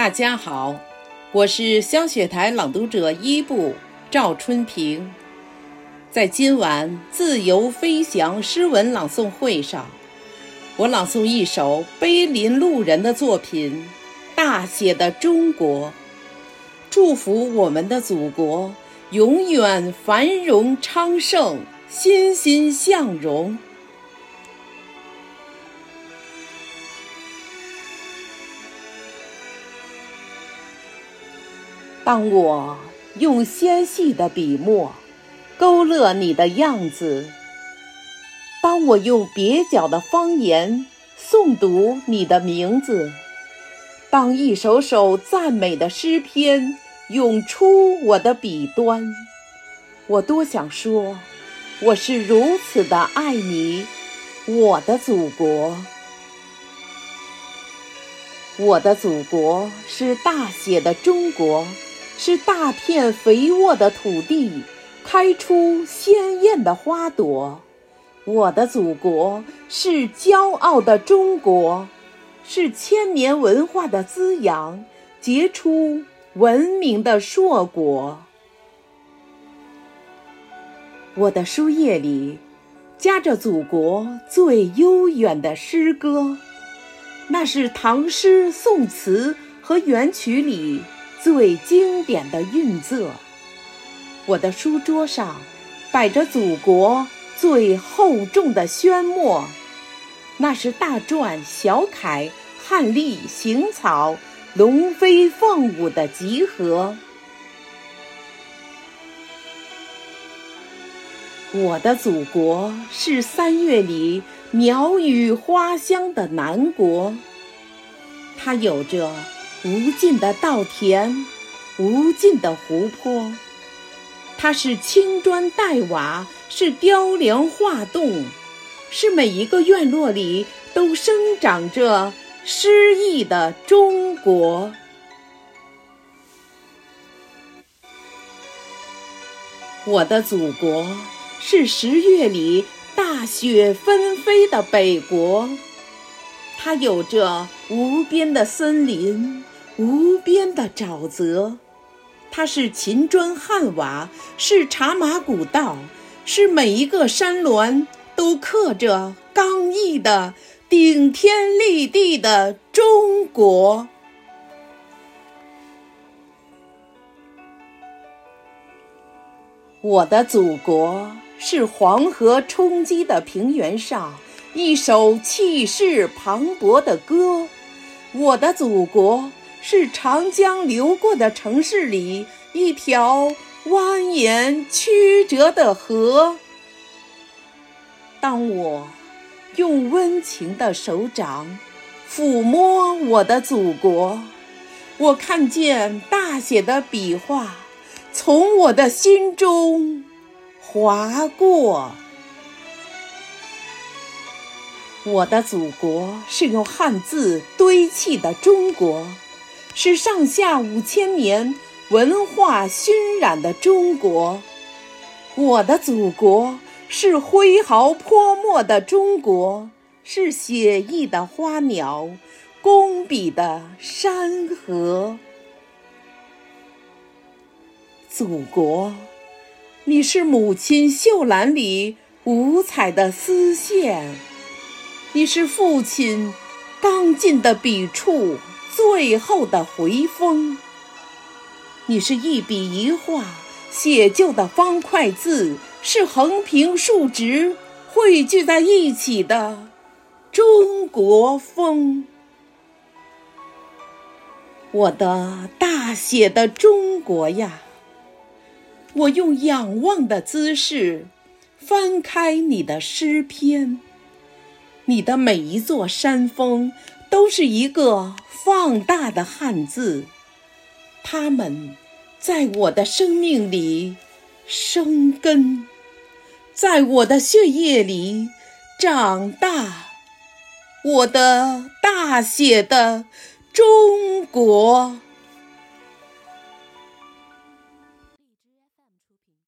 大家好，我是香雪台朗读者一部赵春平。在今晚自由飞翔诗文朗诵会上，我朗诵一首碑林路人的作品《大写的中国》，祝福我们的祖国永远繁荣昌盛，欣欣向荣。当我用纤细的笔墨勾勒你的样子，当我用蹩脚的方言诵读你的名字，当一首首赞美的诗篇涌出我的笔端，我多想说，我是如此的爱你，我的祖国。我的祖国是大写的中国。是大片肥沃的土地，开出鲜艳的花朵。我的祖国是骄傲的中国，是千年文化的滋养，结出文明的硕果。我的书页里夹着祖国最悠远的诗歌，那是唐诗宋词和元曲里。最经典的韵作，我的书桌上摆着祖国最厚重的宣墨，那是大篆、小楷、汉隶、行草、龙飞凤舞的集合。我的祖国是三月里鸟语花香的南国，它有着。无尽的稻田，无尽的湖泊，它是青砖黛瓦，是雕梁画栋，是每一个院落里都生长着诗意的中国。我的祖国是十月里大雪纷飞的北国，它有着无边的森林。无边的沼泽，它是秦砖汉瓦，是茶马古道，是每一个山峦都刻着刚毅的顶天立地的中国。我的祖国是黄河冲击的平原上一首气势磅礴的歌，我的祖国。是长江流过的城市里一条蜿蜒曲折的河。当我用温情的手掌抚摸我的祖国，我看见大写的笔画从我的心中划过。我的祖国是用汉字堆砌的中国。是上下五千年文化熏染的中国，我的祖国是挥毫泼墨的中国，是写意的花鸟，工笔的山河。祖国，你是母亲绣篮里五彩的丝线，你是父亲刚劲的笔触。最后的回风，你是一笔一画写就的方块字，是横平竖直汇聚在一起的中国风。我的大写的中国呀，我用仰望的姿势翻开你的诗篇，你的每一座山峰都是一个。放大的汉字，它们在我的生命里生根，在我的血液里长大。我的大写的中国。